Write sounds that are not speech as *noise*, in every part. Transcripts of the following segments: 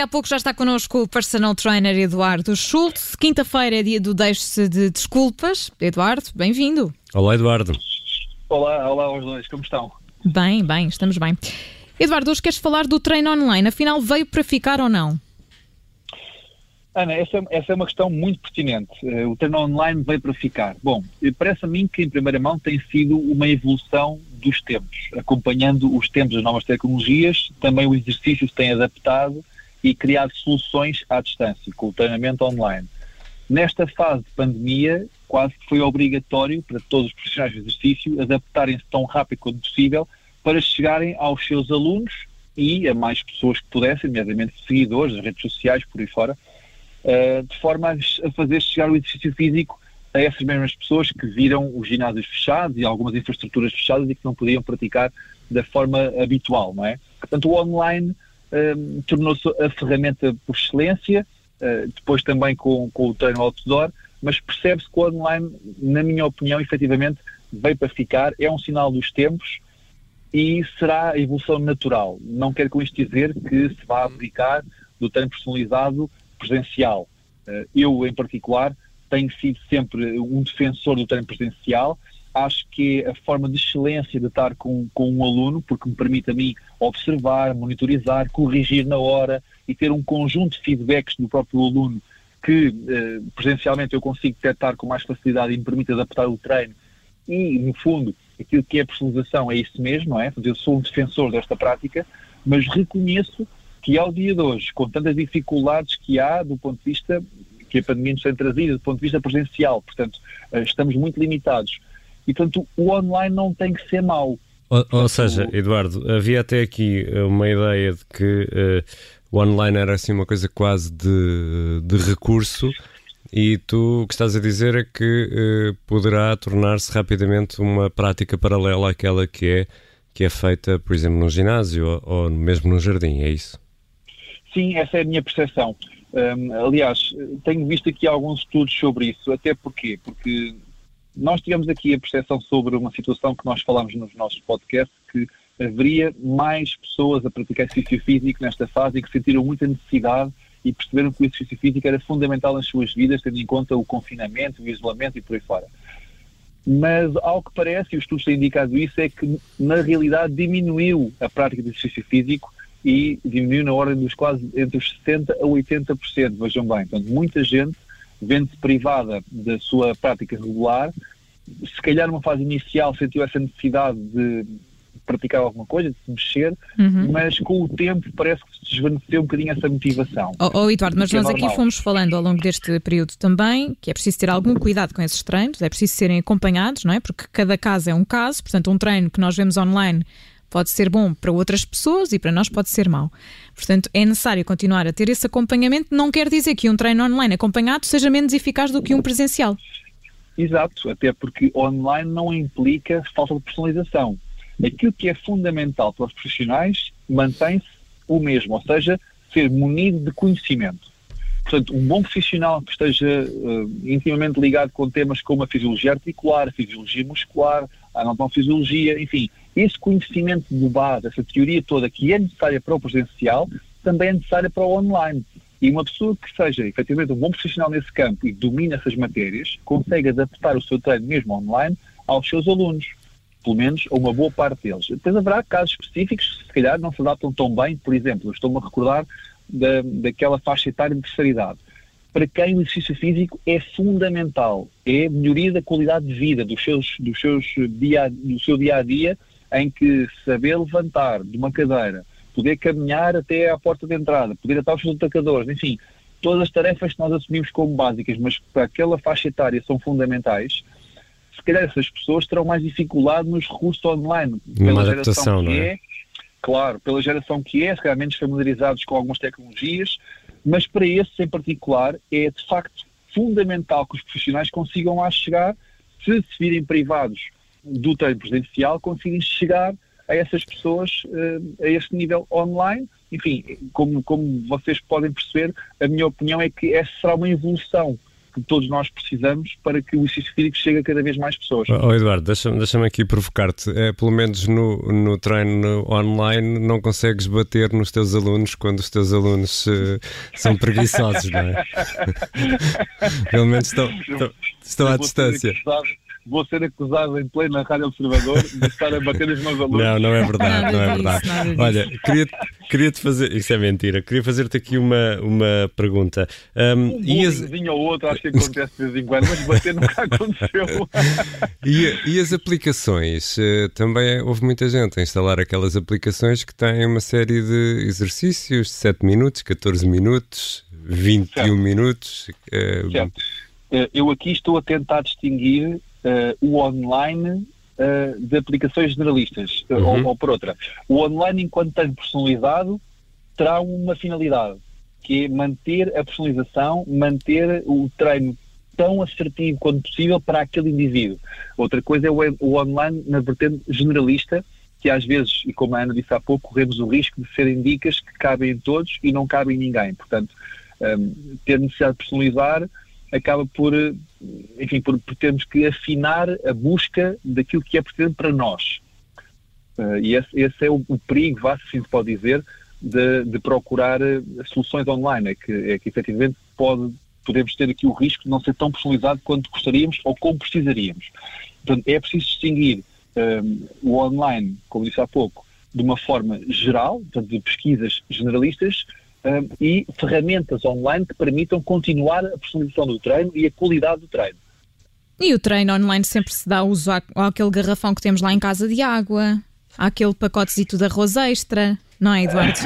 Daqui a pouco já está connosco o personal trainer Eduardo Schultz. Quinta-feira é dia do Deixe-se de Desculpas. Eduardo, bem-vindo. Olá, Eduardo. Olá, olá aos dois, como estão? Bem, bem, estamos bem. Eduardo, hoje queres falar do treino online, afinal veio para ficar ou não? Ana, essa, essa é uma questão muito pertinente. Eh, o treino online veio para ficar. Bom, parece a mim que, em primeira mão, tem sido uma evolução dos tempos, acompanhando os tempos das novas tecnologias, também o exercício se tem adaptado e criado soluções à distância, com o treinamento online. Nesta fase de pandemia, quase que foi obrigatório para todos os profissionais de exercício adaptarem-se tão rápido quanto possível para chegarem aos seus alunos e a mais pessoas que pudessem, nomeadamente seguidores, redes sociais, por aí fora, uh, de forma a fazer chegar o exercício físico a essas mesmas pessoas que viram os ginásios fechados e algumas infraestruturas fechadas e que não podiam praticar da forma habitual, não é? Portanto, o online tornou-se a ferramenta por excelência, uh, depois também com, com o treino outdoor, mas percebe-se que o online, na minha opinião, efetivamente veio para ficar, é um sinal dos tempos e será a evolução natural. Não quero com isto dizer que se vá aplicar do treino personalizado presencial. Eh, eu, em particular, tenho sido sempre um defensor do treino presencial. Acho que é a forma de excelência de estar com, com um aluno, porque me permite a mim observar, monitorizar, corrigir na hora e ter um conjunto de feedbacks do próprio aluno que eh, presencialmente eu consigo detectar com mais facilidade e me permite adaptar o treino. E, no fundo, aquilo que é personalização é isso mesmo, não é? Eu sou um defensor desta prática, mas reconheço que ao dia de hoje, com tantas dificuldades que há do ponto de vista que a pandemia nos tem trazido, do ponto de vista presencial, portanto, eh, estamos muito limitados. E, portanto, o online não tem que ser mau. Ou, ou seja, Eduardo, havia até aqui uma ideia de que uh, o online era assim uma coisa quase de, de recurso e tu o que estás a dizer é que uh, poderá tornar-se rapidamente uma prática paralela àquela que é, que é feita, por exemplo, no ginásio ou, ou mesmo no jardim, é isso? Sim, essa é a minha percepção. Um, aliás, tenho visto aqui alguns estudos sobre isso, até porque Porque nós tivemos aqui a percepção sobre uma situação que nós falamos nos nossos podcasts, que haveria mais pessoas a praticar exercício físico nesta fase e que sentiram muita necessidade e perceberam que o exercício físico era fundamental nas suas vidas, tendo em conta o confinamento, o isolamento e por aí fora. Mas, ao que parece, e os estudos têm indicado isso, é que na realidade diminuiu a prática de exercício físico e diminuiu na ordem dos quase entre os 60% a 80%, vejam bem. Portanto, muita gente vende-se privada da sua prática regular, se calhar numa fase inicial sentiu essa necessidade de praticar alguma coisa, de se mexer, uhum. mas com o tempo parece que se desvaneceu um bocadinho essa motivação. Oh, oh Eduardo, mas nós é aqui fomos falando ao longo deste período também que é preciso ter algum cuidado com esses treinos, é preciso serem acompanhados, não é? Porque cada caso é um caso, portanto, um treino que nós vemos online pode ser bom para outras pessoas e para nós pode ser mau. Portanto, é necessário continuar a ter esse acompanhamento. Não quer dizer que um treino online acompanhado seja menos eficaz do que um presencial. Exato, até porque online não implica falta de personalização aquilo que é fundamental para os profissionais mantém-se o mesmo, ou seja, ser munido de conhecimento. Portanto, um bom profissional que esteja uh, intimamente ligado com temas como a fisiologia articular, a fisiologia muscular, a anatomofisiologia, enfim, esse conhecimento de base, essa teoria toda que é necessária para o presencial, também é necessária para o online. E uma pessoa que seja efetivamente um bom profissional nesse campo e domina essas matérias, consegue adaptar o seu treino mesmo online aos seus alunos pelo menos a uma boa parte deles. Depois haverá casos específicos que se calhar não se adaptam tão bem, por exemplo, estou-me a recordar da, daquela faixa etária de terceira idade. Para quem o exercício físico é fundamental, é melhoria da qualidade de vida, dos seus, dos seus dia, do seu dia a dia, em que saber levantar de uma cadeira, poder caminhar até à porta de entrada, poder atar os atacadores, enfim, todas as tarefas que nós assumimos como básicas, mas para aquela faixa etária são fundamentais, se calhar essas pessoas terão mais dificuldade nos recursos online. Pela geração que é, é, claro, pela geração que é, se calhar menos familiarizados com algumas tecnologias, mas para esses em particular é de facto fundamental que os profissionais consigam lá chegar, se se virem privados do treino presencial, consigam chegar a essas pessoas uh, a este nível online. Enfim, como, como vocês podem perceber, a minha opinião é que essa será uma evolução que todos nós precisamos para que o exercício físico chegue a cada vez mais pessoas. Oh, Eduardo, deixa-me deixa aqui provocar-te. É, pelo menos no, no treino online não consegues bater nos teus alunos quando os teus alunos uh, são preguiçosos, não é? *laughs* pelo menos estão, estão, estão à distância vou ser acusado em plena Rádio Observador de estar a bater os meus alunos. Não, não é verdade, não é verdade. Olha, queria-te queria -te fazer. Isso é mentira. Queria fazer-te aqui uma, uma pergunta. Um, um e as... ou outro, acho que acontece de vez em quando, mas bater nunca *laughs* aconteceu. e, e as aplicações? Uh, também houve muita gente a instalar aquelas aplicações que têm uma série de exercícios de 7 minutos, 14 minutos, 21 certo. minutos. Uh, certo. Uh, eu aqui estou a tentar distinguir uh, o online uh, de aplicações generalistas, uhum. ou, ou, por outra. O online, enquanto tem personalizado, terá uma finalidade, que é manter a personalização, manter o treino tão assertivo quanto possível para aquele indivíduo. Outra coisa é o, o online na vertente generalista, que às vezes, e como a Ana disse há pouco, corremos o risco de serem dicas que cabem em todos e não cabem em ninguém. Portanto, um, ter necessidade de personalizar acaba por, enfim, por, por termos que afinar a busca daquilo que é pertinente para nós. Uh, e esse, esse, é o, o perigo, vá, se assim se pode dizer, de, de, procurar eh, soluções online, é que, é que efetivamente pode, podemos ter aqui o risco de não ser tão personalizado quanto gostaríamos ou como precisaríamos. Portanto, é preciso distinguir um, eh, o online, como disse há pouco, de uma forma geral, portanto, de pesquisas generalistas, e ferramentas online que permitam continuar a personalização do treino e a qualidade do treino. E o treino online sempre se dá uso àquele garrafão que temos lá em casa de água, àquele pacotezito de arroz extra, não é, Eduardo?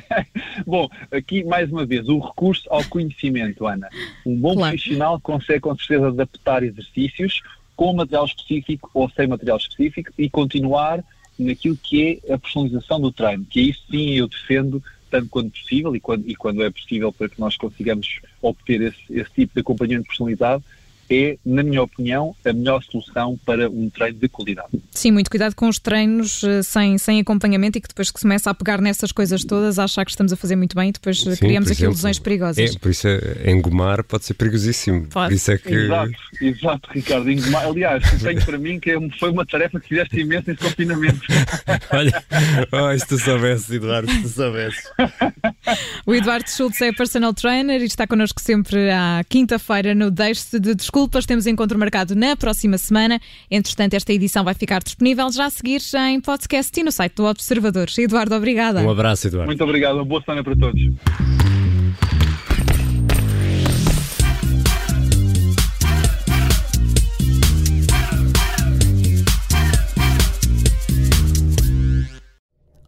*laughs* bom, aqui mais uma vez, o recurso ao conhecimento, Ana. Um bom claro. profissional consegue com certeza adaptar exercícios com material específico ou sem material específico e continuar naquilo que é a personalização do treino, que isso sim eu defendo tanto quanto possível e quando, e quando é possível para que nós consigamos obter esse, esse tipo de acompanhamento personalizado, é, na minha opinião, a melhor solução para um treino de qualidade. Sim, muito cuidado com os treinos uh, sem, sem acompanhamento e que depois que se começa a pegar nessas coisas todas, a achar que estamos a fazer muito bem e depois eh, Sim, criamos aqui ilusões perigosas. É, por isso é, engomar pode ser perigosíssimo. Pode. Por isso é que... Exato, exato, Ricardo. Engomar, aliás, tenho para mim que é foi uma tarefa que fizeste imenso nesse confinamento. *laughs* Olha, oh, se tu soubesses, Eduardo, se tu soubesses. *laughs* o Eduardo Schultz é personal trainer e está connosco sempre à quinta-feira no Deixe de Desculpa desculpas. Temos encontro marcado na próxima semana. Entretanto, esta edição vai ficar disponível já a seguir em podcast e no site do Observador. Eduardo, obrigada. Um abraço, Eduardo. Muito obrigado. Uma boa semana para todos.